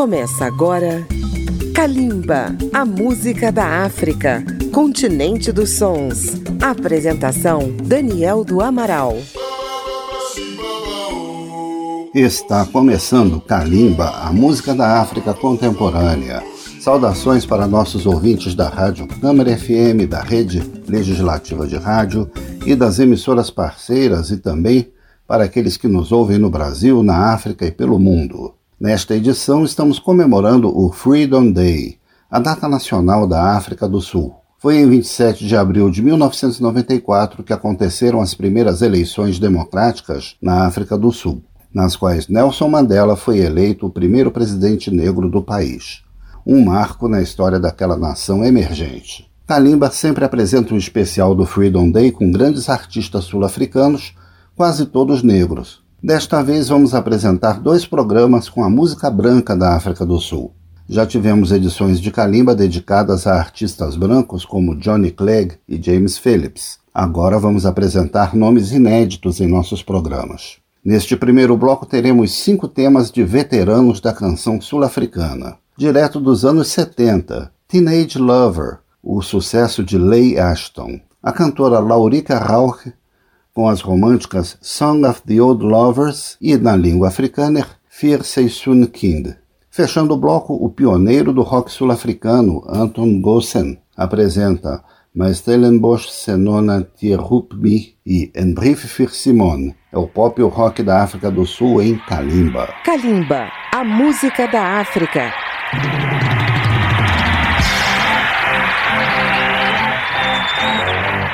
Começa agora Kalimba, a música da África, continente dos sons. Apresentação Daniel do Amaral. Está começando Kalimba, a música da África contemporânea. Saudações para nossos ouvintes da Rádio Câmara FM, da Rede Legislativa de Rádio e das emissoras parceiras e também para aqueles que nos ouvem no Brasil, na África e pelo mundo. Nesta edição, estamos comemorando o Freedom Day, a data nacional da África do Sul. Foi em 27 de abril de 1994 que aconteceram as primeiras eleições democráticas na África do Sul, nas quais Nelson Mandela foi eleito o primeiro presidente negro do país. Um marco na história daquela nação emergente. Kalimba sempre apresenta um especial do Freedom Day com grandes artistas sul-africanos, quase todos negros, Desta vez vamos apresentar dois programas com a música branca da África do Sul. Já tivemos edições de Kalimba dedicadas a artistas brancos como Johnny Clegg e James Phillips. Agora vamos apresentar nomes inéditos em nossos programas. Neste primeiro bloco teremos cinco temas de veteranos da canção sul-africana. Direto dos anos 70, Teenage Lover, o sucesso de Leigh Ashton. A cantora Laurica Rauch com as românticas Song of the Old Lovers e, na língua africana, Fir Seisun Kind. Fechando o bloco, o pioneiro do rock sul-africano, Anton Gossen, apresenta Ma Stellenbosch Senona Tierhupmi e En Brief für Simone. É o pop e o rock da África do Sul em Kalimba. Kalimba, a música da África.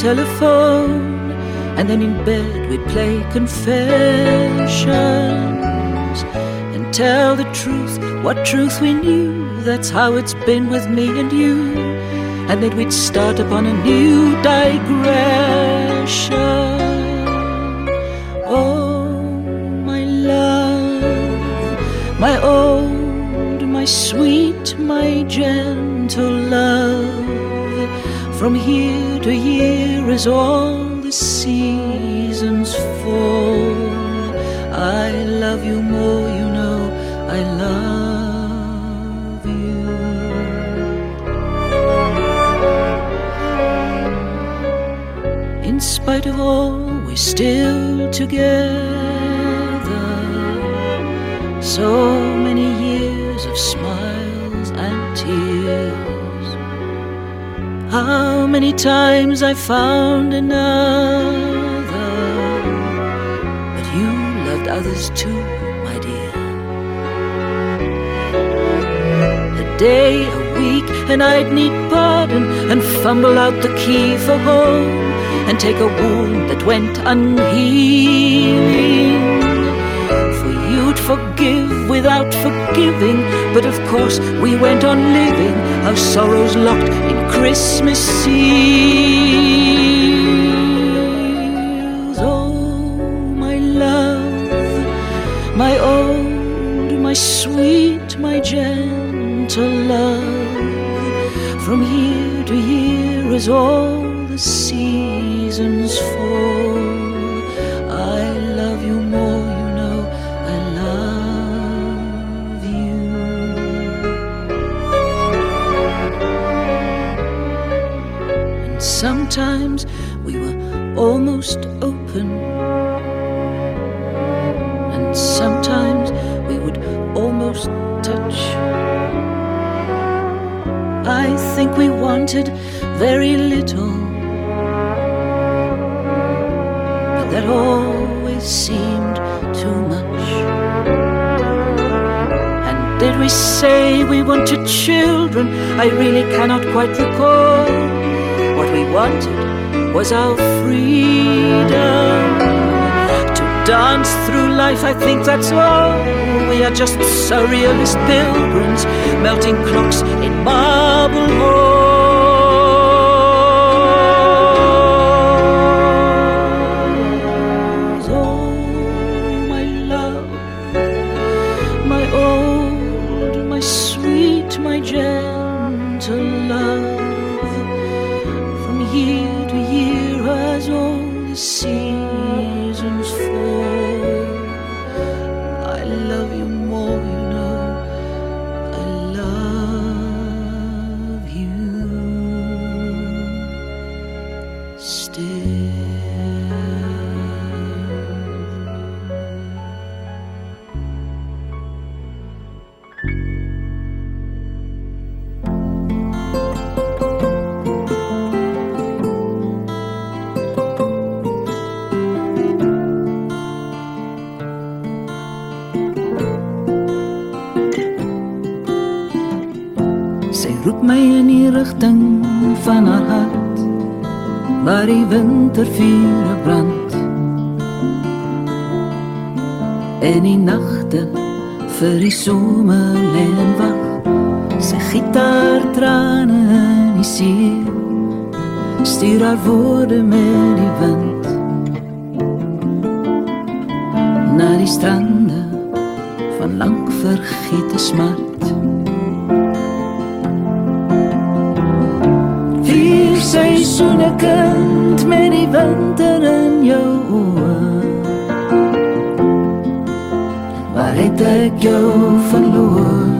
telephone. And then in bed we'd play confessions and tell the truth, what truth we knew. That's how it's been with me and you. And then we'd start upon a new digression. Oh, my love, my old, my sweet, my gentle love. From year to year is all the seasons fall. I love you more, you know, I love you. In spite of all, we're still together. So many How many times I found another, but you loved others too, my dear. A day, a week, and I'd need pardon and fumble out the key for home and take a wound that went unhealing. For you'd forgive without forgiving, but of course we went on living our sorrows locked in Christmas seals. Oh, my love, my old, my sweet, my gentle love. From year to year, as all think we wanted very little, but that always seemed too much. And did we say we wanted children? I really cannot quite recall. What we wanted was our freedom to dance through life. I think that's all. We are just surrealist pilgrims, melting clocks in marble strande van lank vergete smart Vier seisoene kind met die winter in jou oë. Waar het ek jou verloor?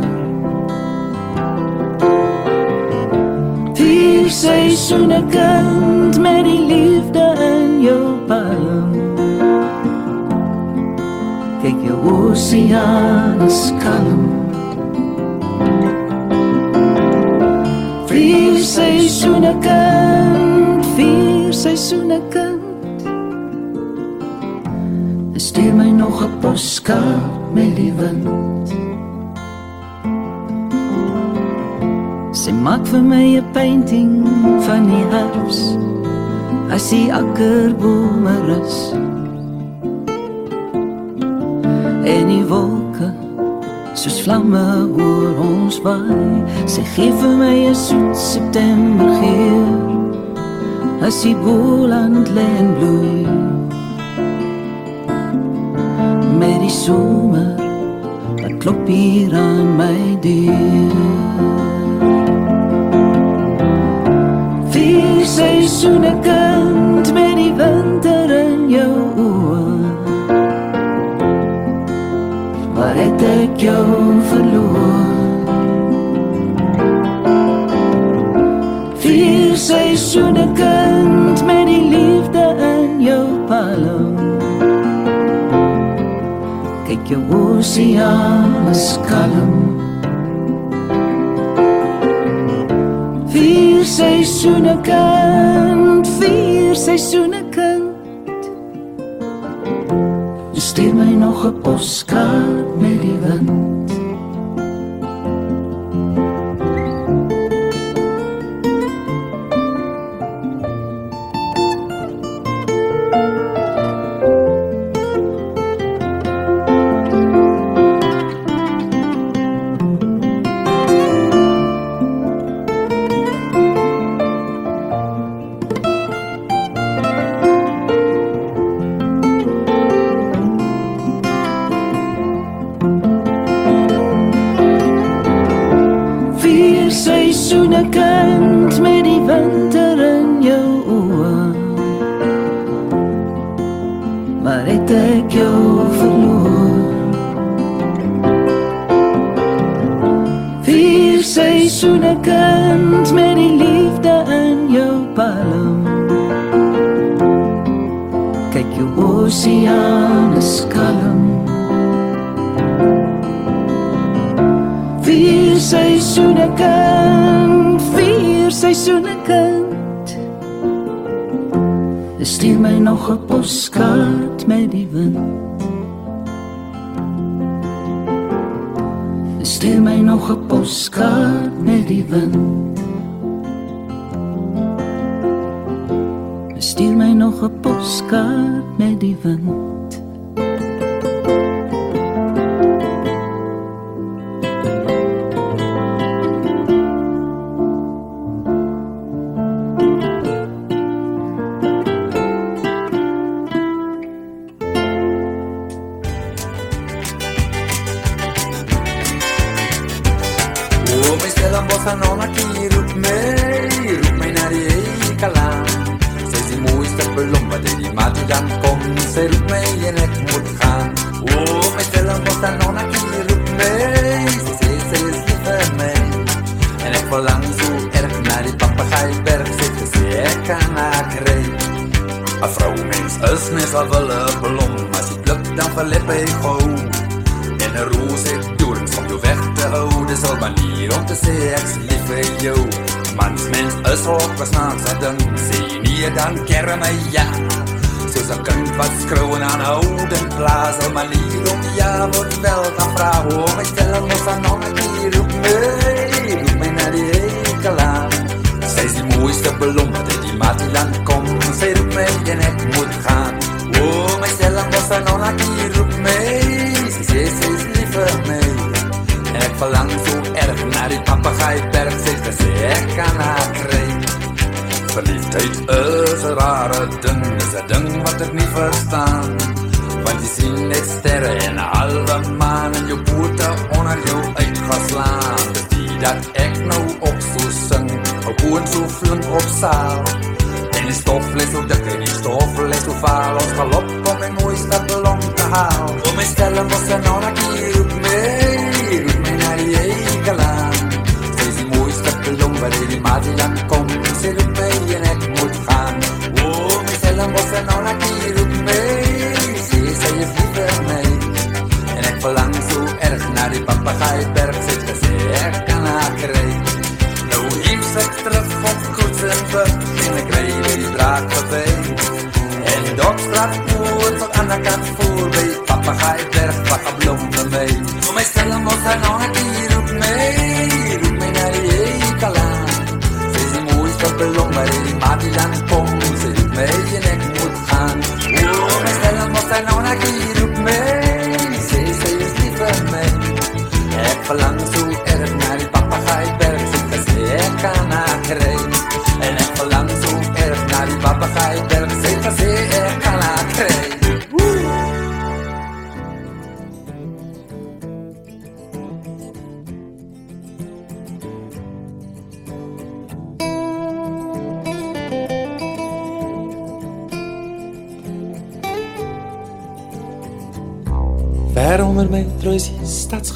Vier seisoene kind met die liefde oceaan is kalm. Vier seisoene kind, vier seisoene kind. En stuur my nog 'n poskaart met die wind. Sy maak vir my 'n painting van die herfs. As die akkerbome rus. die wolke soos vlamme oor ons waai. Sy gee vir my 'n soet September geur. As die boland lê en bloei. Met die somer wat klop hier aan my deur. Vier seisoene kind wat ek jou verloor. Vier seisoene kind met die liefde in jou palm Kyk jou oseaan is kalm. Vier seisoene kind, vier seisoene kind. nog 'n poskaart met die wind.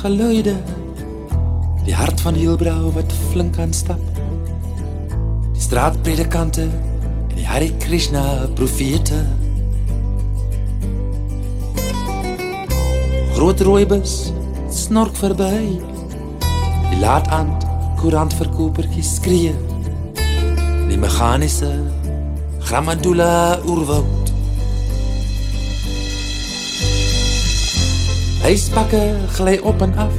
Stadsgeluide Die hart van Hielbrau wat flink aan stap. Die straatpredikante en die Hare Krishna profete. Groot rooibus snork verby. Die laat aand koerantverkopertjies skree. Die meganiese Grammadula oerwoud Huispakke gly op en af.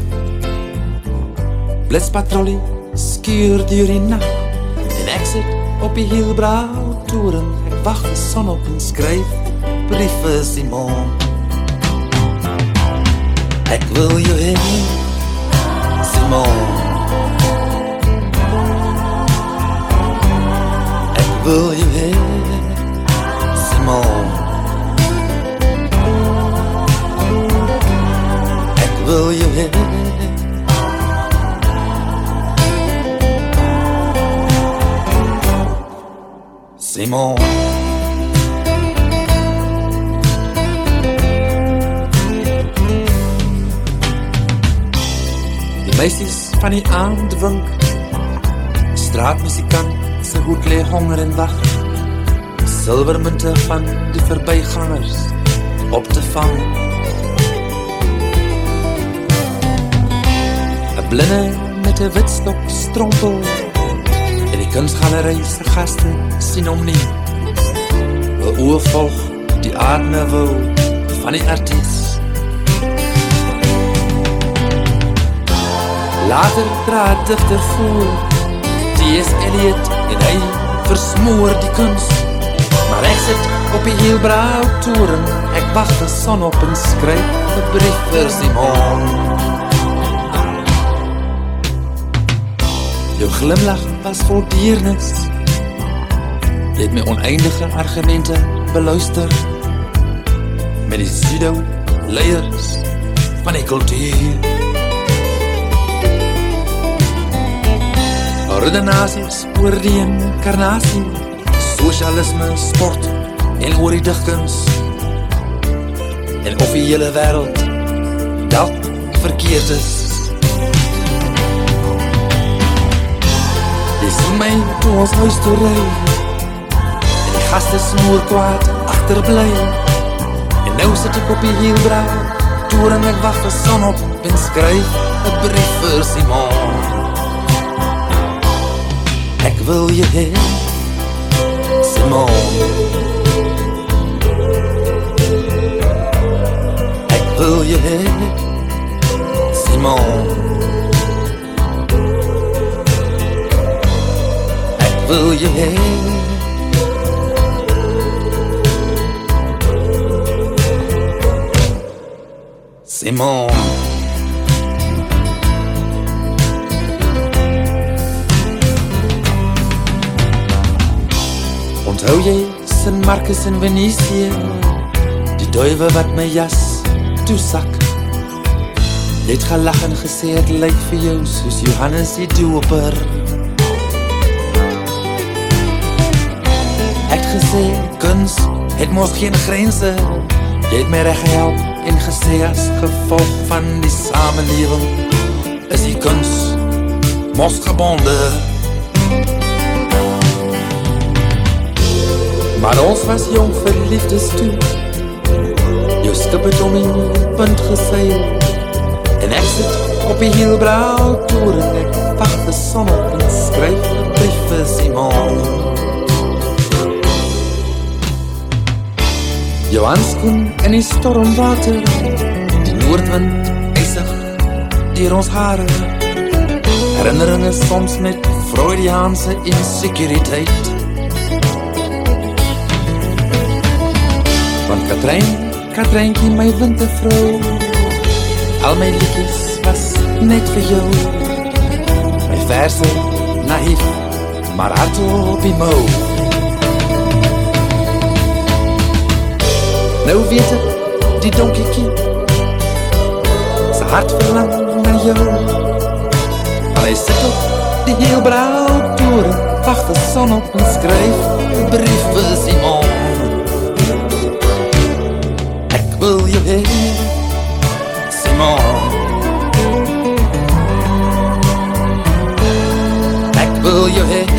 Blitspatrollie skuur deur die nag. En ek sit op die Hielbrau toeren. Ek wag die son op en skryf briewe Simon. Ek wil jou hê, Simon. Simon Die meisies van die aand wink. Straatmusikant se hoed lê honger en wag. Silvermunte van die verbygangers op te vang. Blinde met 'n wit stok strompel. En die kunsgalery se gaste sien hom nie. 'n Oë volg die aardnewel van die artis. Later draai digter voor T.S. Eliot en hy versmoor die kuns. Maar ek sit op die Hielbrau toeren, ek wag die son op en skryf 'n brief vir Simon. Jou glimlach was vol deernis Jy het my oneindige argumente beluister. Met die pseudo leiers van die kultuur. Redenaties oor die incarnatie Socialisme, sport en oor die dichtkunst En of die hele wereld dat verkeerd is. Sien my toe ons huis En die Gasten snoer kwaad achterblijven. En nou zit ik op je heel braaf. Toen en ik wacht de zon op en schrijf een brief voor Simon. Ik wil je heen, Simon. Ik wil je heen, Simon. Ik wil je heen. Simon. Onthou jy Sint Marcus in Venesië? Die duiwe wat my jas toesak. Jy het gelag en gesê het lyk vir jou soos Johannes die doper. gesê, kunst het mos geen grense Jy het my recht gehelp gesê as gevolg van die samenleving Is die kunst mos gebonde. Maar ons was jong verliefdes toe Jou skip het om in punt geseil. En ek sit op die hielbrauw toer En ek wacht die op en skryf brief vir Simon Jou handskoen in die stormwater, die noordwind ysig deur ons hare. Herinneringe soms met Freudiaanse insekuriteit. Want Katrein, Katreintjie my wintervrou, al my liedjies was net vir jou. My verse naïef, maar hardop die mou. Nou ik die donkiekie, zijn hart verlangt naar jou. Maar hij zit op die heel blauwe toren, wacht de zon op en schrijf de brieven Simon. Ik wil je heen, Simon. Ik wil je heen.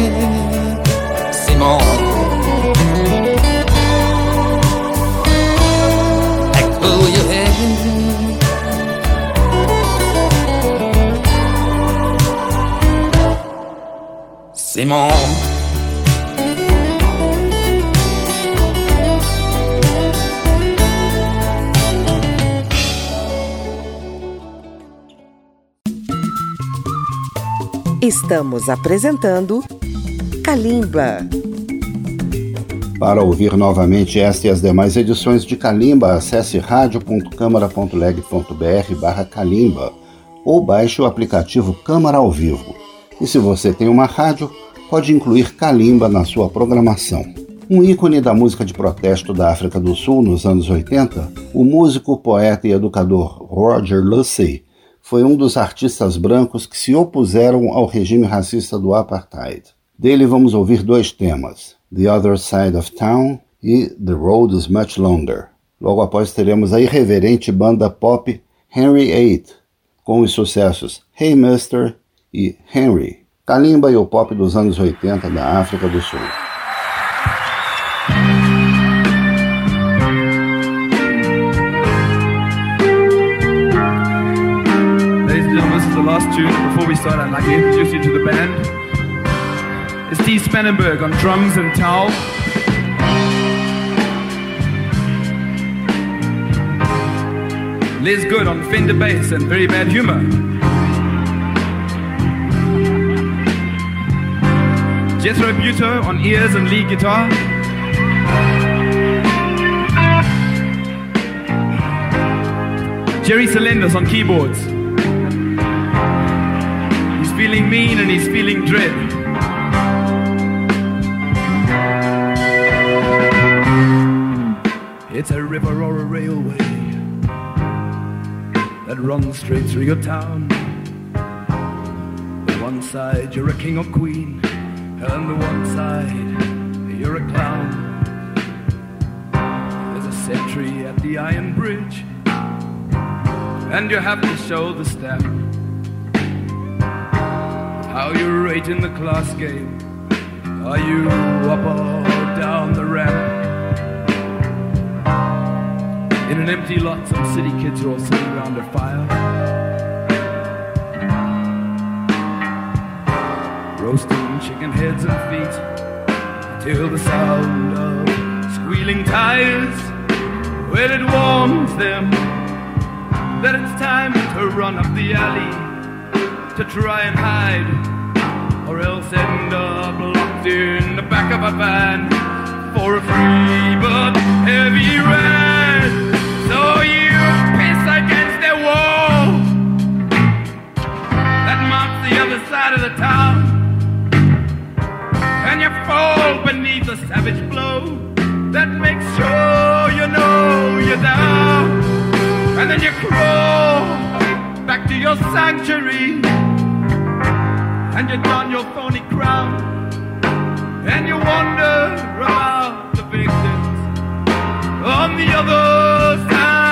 Simon Estamos apresentando Kalimba. Para ouvir novamente esta e as demais edições de Kalimba, acesse radio.câmara.leg.br barra Kalimba ou baixe o aplicativo Câmara ao Vivo. E se você tem uma rádio, pode incluir Kalimba na sua programação. Um ícone da música de protesto da África do Sul nos anos 80, o músico, poeta e educador Roger Lucy foi um dos artistas brancos que se opuseram ao regime racista do apartheid. Dele vamos ouvir dois temas: The Other Side of Town e The Road is Much Longer. Logo após teremos a irreverente banda pop Henry VIII, com os sucessos Hey Mister e Henry, Kalimba e o pop dos anos 80 da África do Sul. last tune. Before we start, I'd like to introduce you to the band. It's Steve Spannenberg on drums and towel. Liz Good on Fender bass and very bad humor. Jethro Buto on ears and lead guitar. Jerry Salendas on keyboards He's feeling mean and he's feeling dread. It's a river or a railway that runs straight through your town. On one side you're a king or queen, on the one side you're a clown. There's a sentry at the iron bridge, and you have to show the stamp. How you rate in the class game? Are you up or down the ramp? In an empty lot, some city kids are all sitting around a fire. Roasting chicken heads and feet till the sound of squealing tires. Well, it warns them that it's time to run up the alley to try and hide, or else end up locked in the back of a van for a free but heavy rent. Fall beneath the savage blow that makes sure you know you're down, and then you crawl back to your sanctuary and you don your thorny crown. And you wonder about the victims on the other side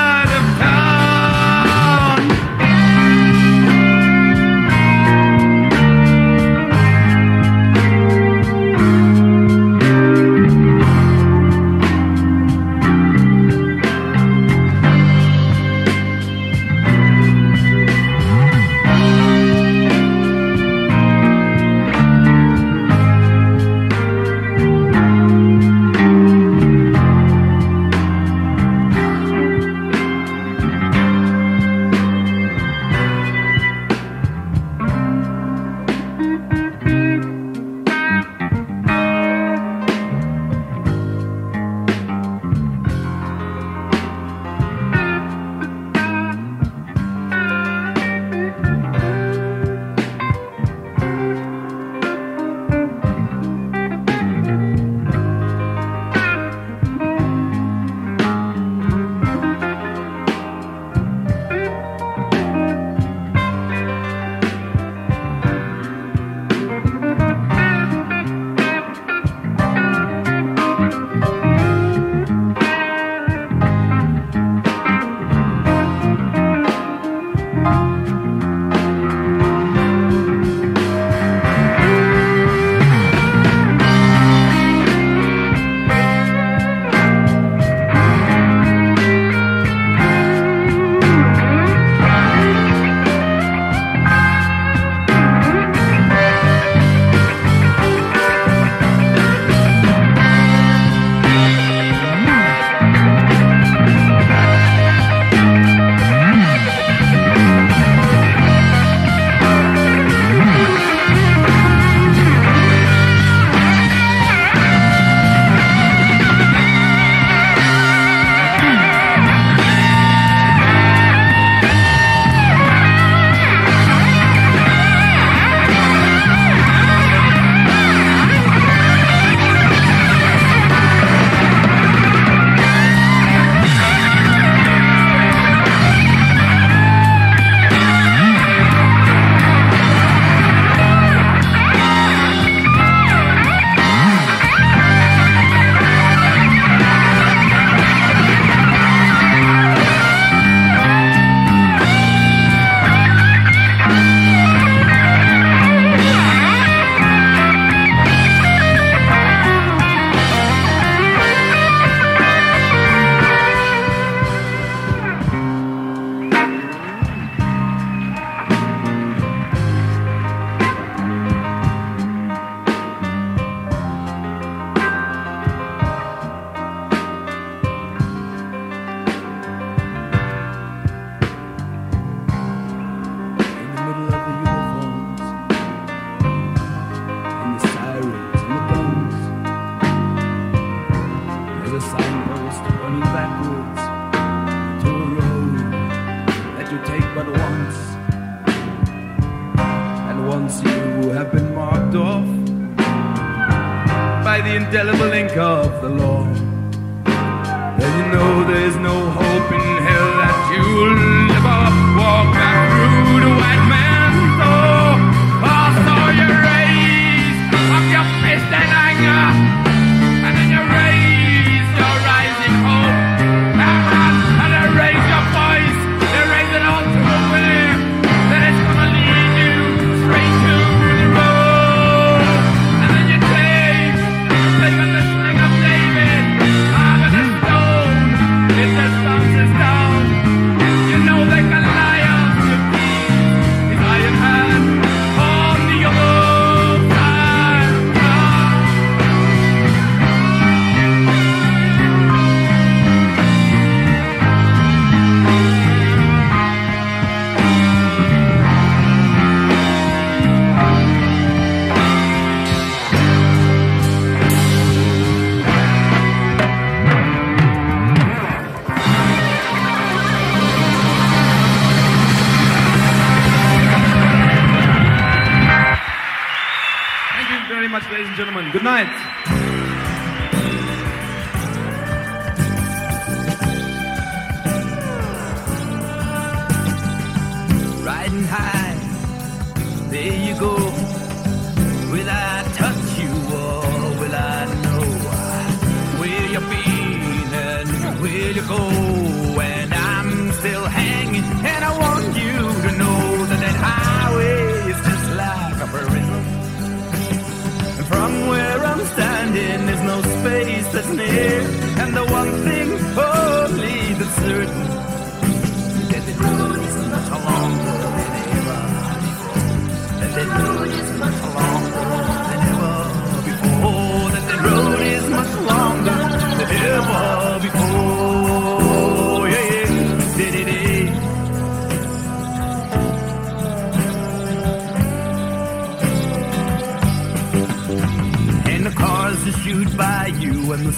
getting high. There you go. Will I touch you or will I know? where you been and where you go? And I'm still hanging, and I want you to know that that highway is just like a river. And from where I'm standing, there's no space that's near.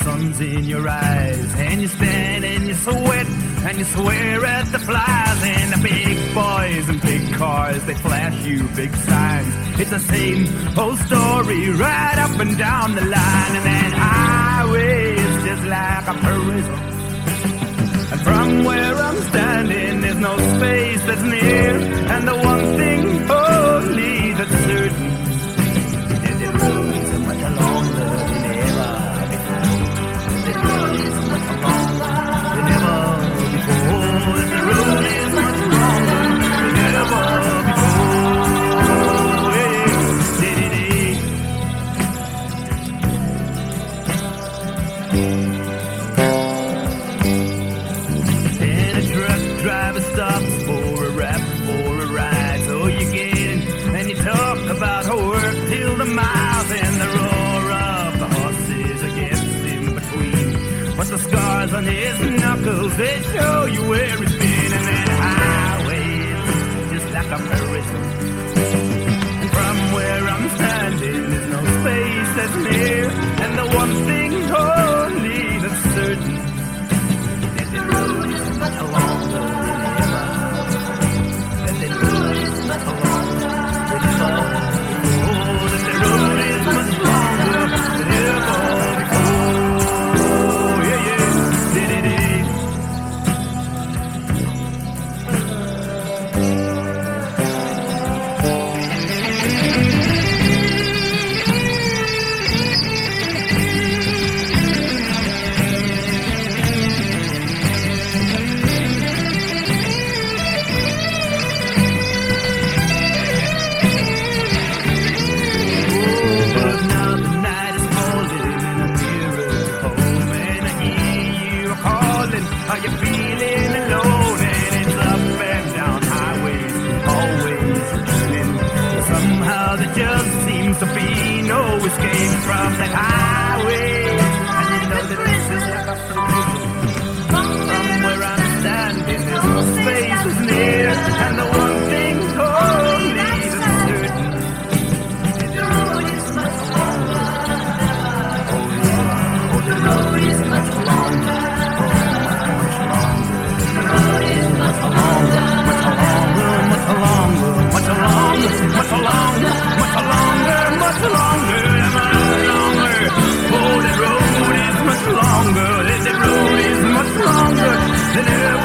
sun's in your eyes, and you stand and you sweat, and you swear at the flies, and the big boys and big cars, they flash you big signs. It's the same old story, right up and down the line, and that highway is just like a prison. And from where I'm standing, there's no space that's near, and the one thing. Oh, his knuckles, they show you where it's longer, this road is much longer than ever.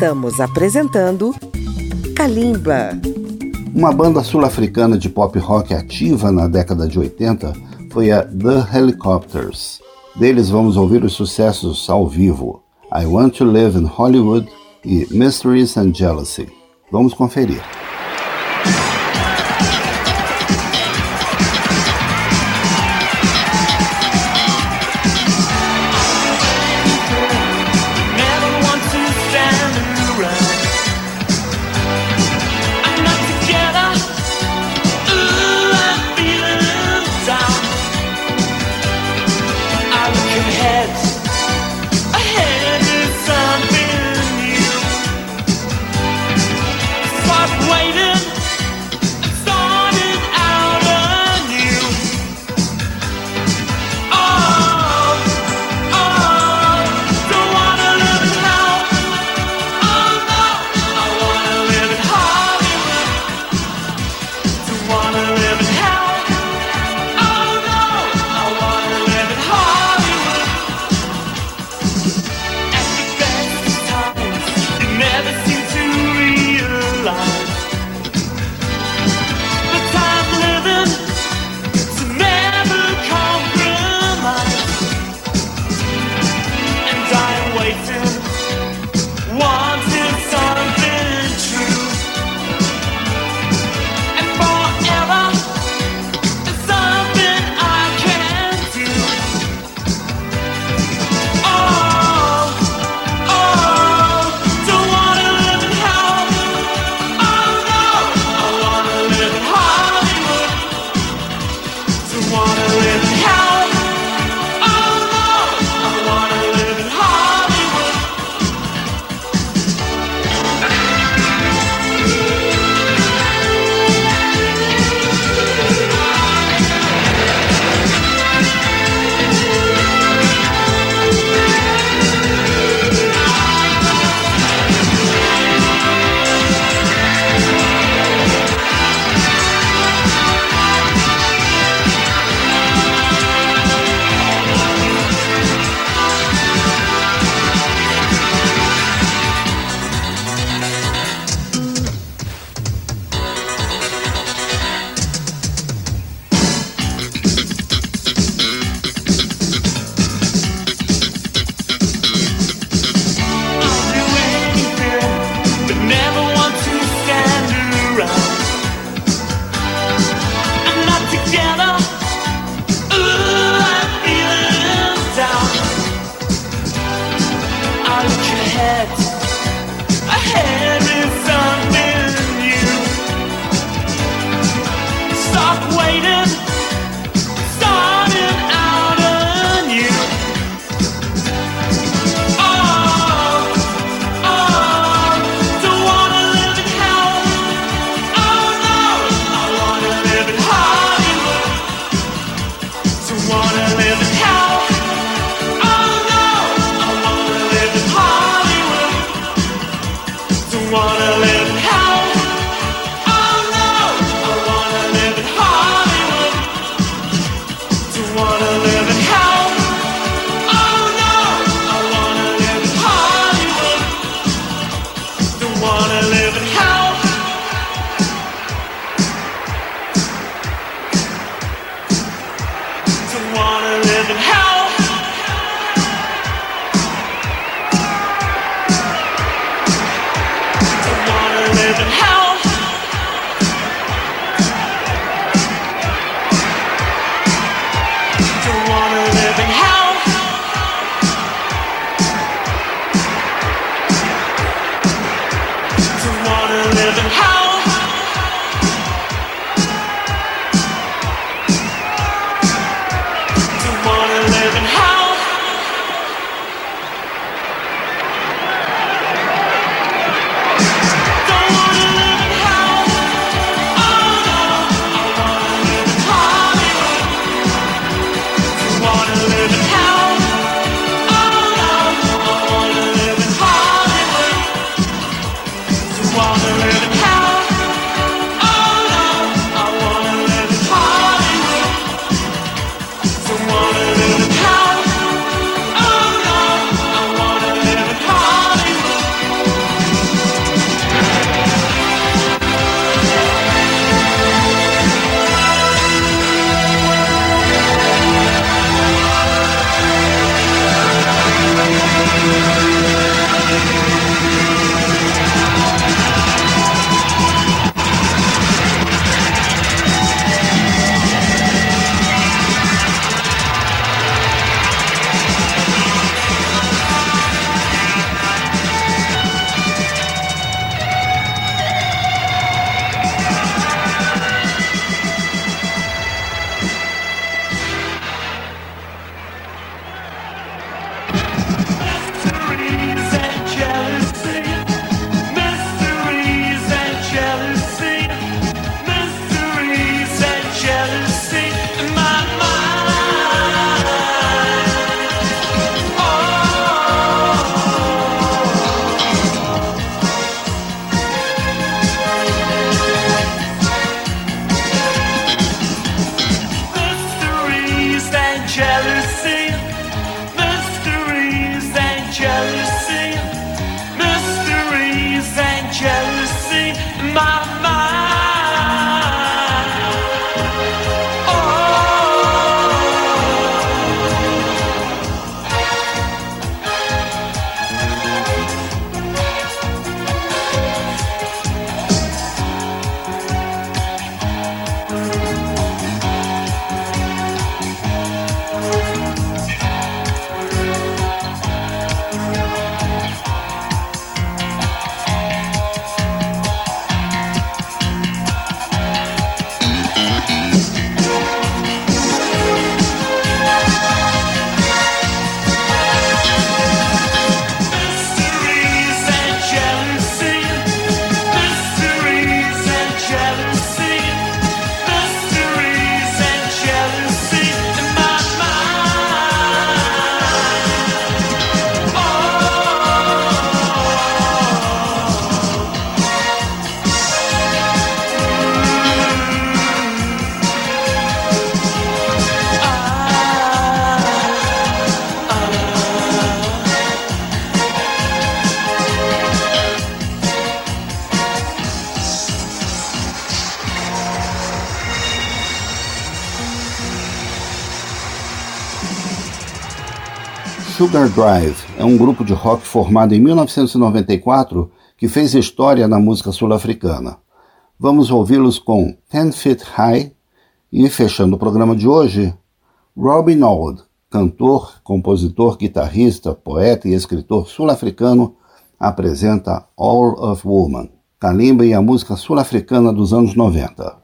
Estamos apresentando Kalimba. Uma banda sul-africana de pop rock ativa na década de 80 foi a The Helicopters. Deles vamos ouvir os sucessos ao vivo: I Want to Live in Hollywood e Mysteries and Jealousy. Vamos conferir. Sugar Drive é um grupo de rock formado em 1994 que fez história na música sul-africana. Vamos ouvi-los com Ten Feet High e, fechando o programa de hoje, Robin Old, cantor, compositor, guitarrista, poeta e escritor sul-africano, apresenta All of Woman, Kalimba e a música sul-africana dos anos 90.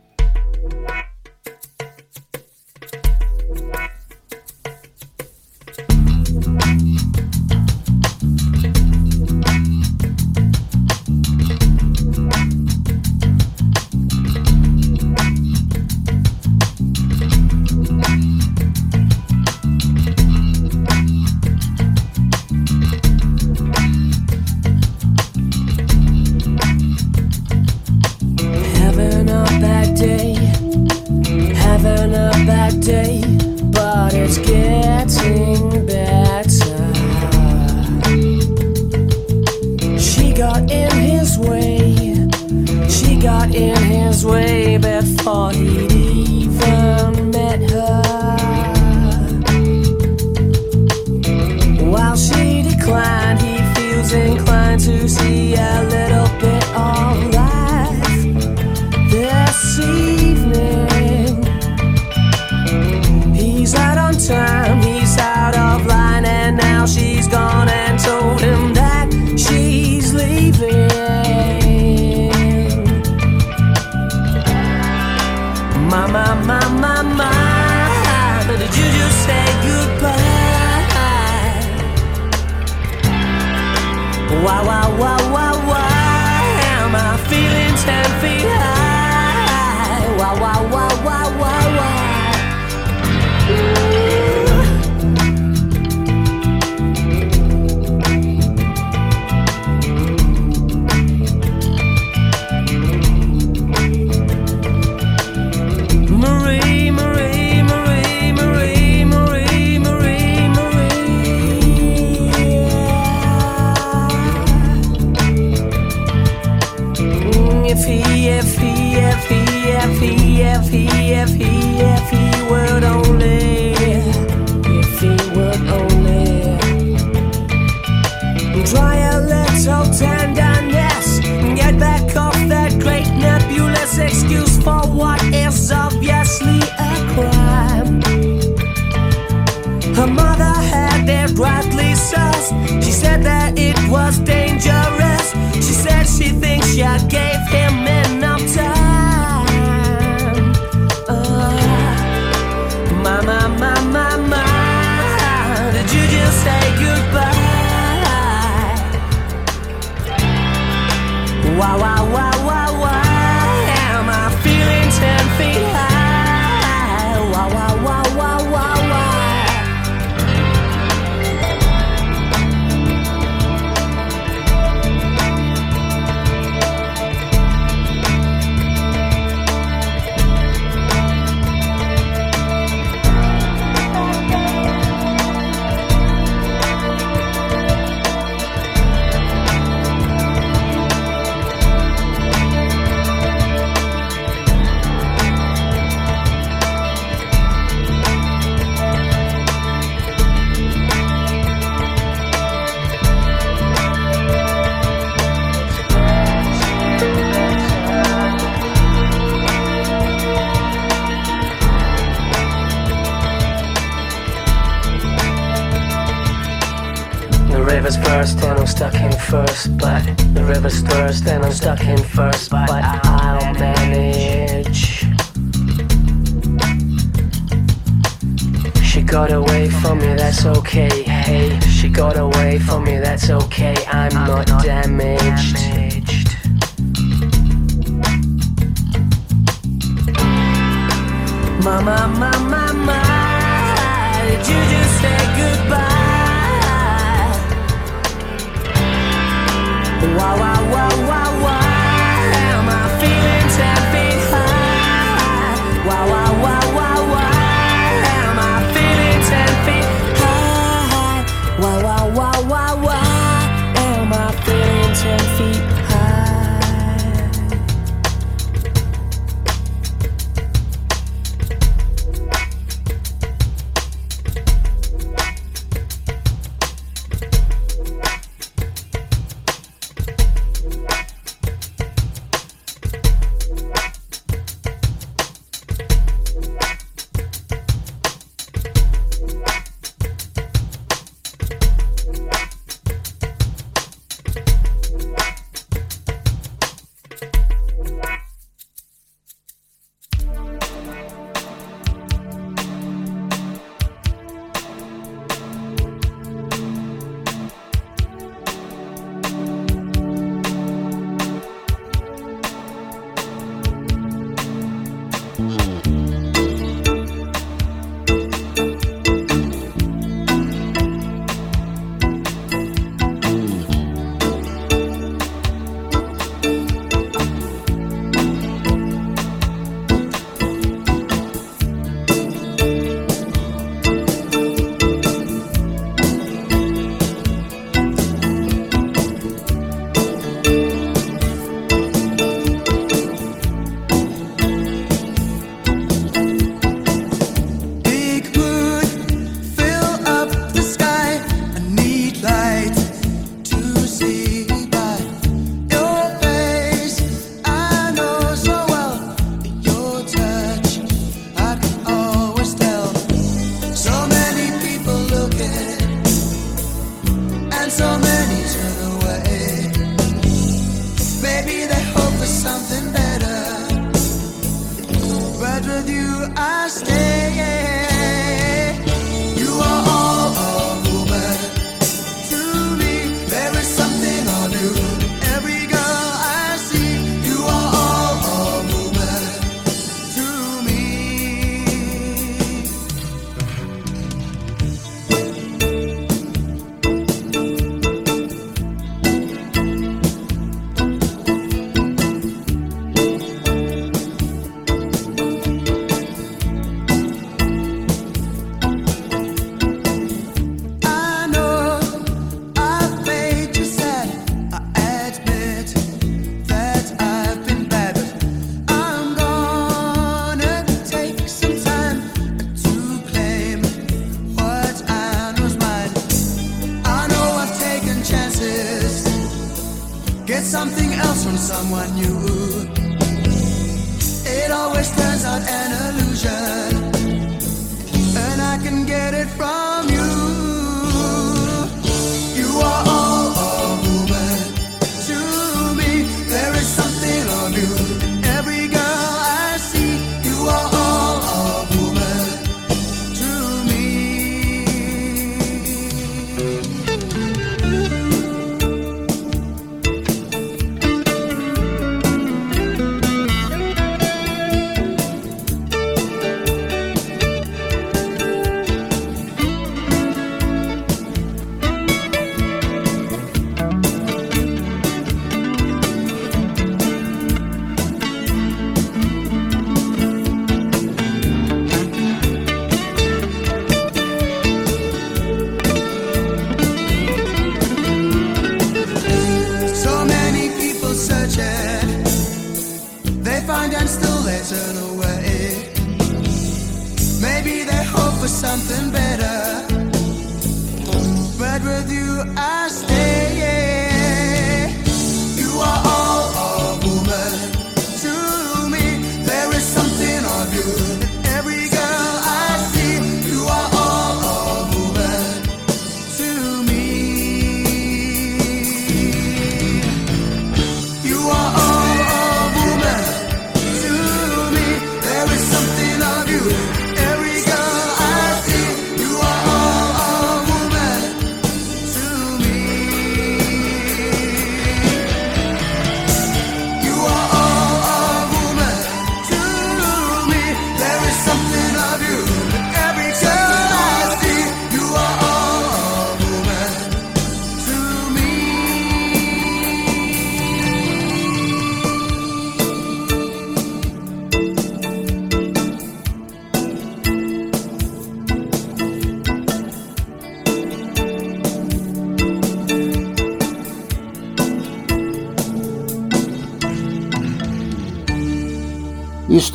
with you I stay.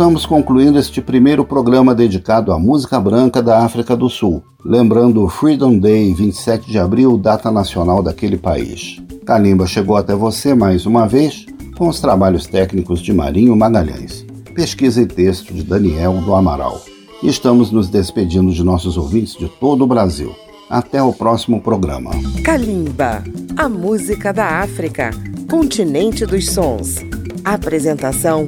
Estamos concluindo este primeiro programa dedicado à música branca da África do Sul, lembrando o Freedom Day, 27 de abril, data nacional daquele país. Kalimba chegou até você mais uma vez com os trabalhos técnicos de Marinho Magalhães, pesquisa e texto de Daniel do Amaral. Estamos nos despedindo de nossos ouvintes de todo o Brasil. Até o próximo programa. Kalimba, a música da África, continente dos sons. Apresentação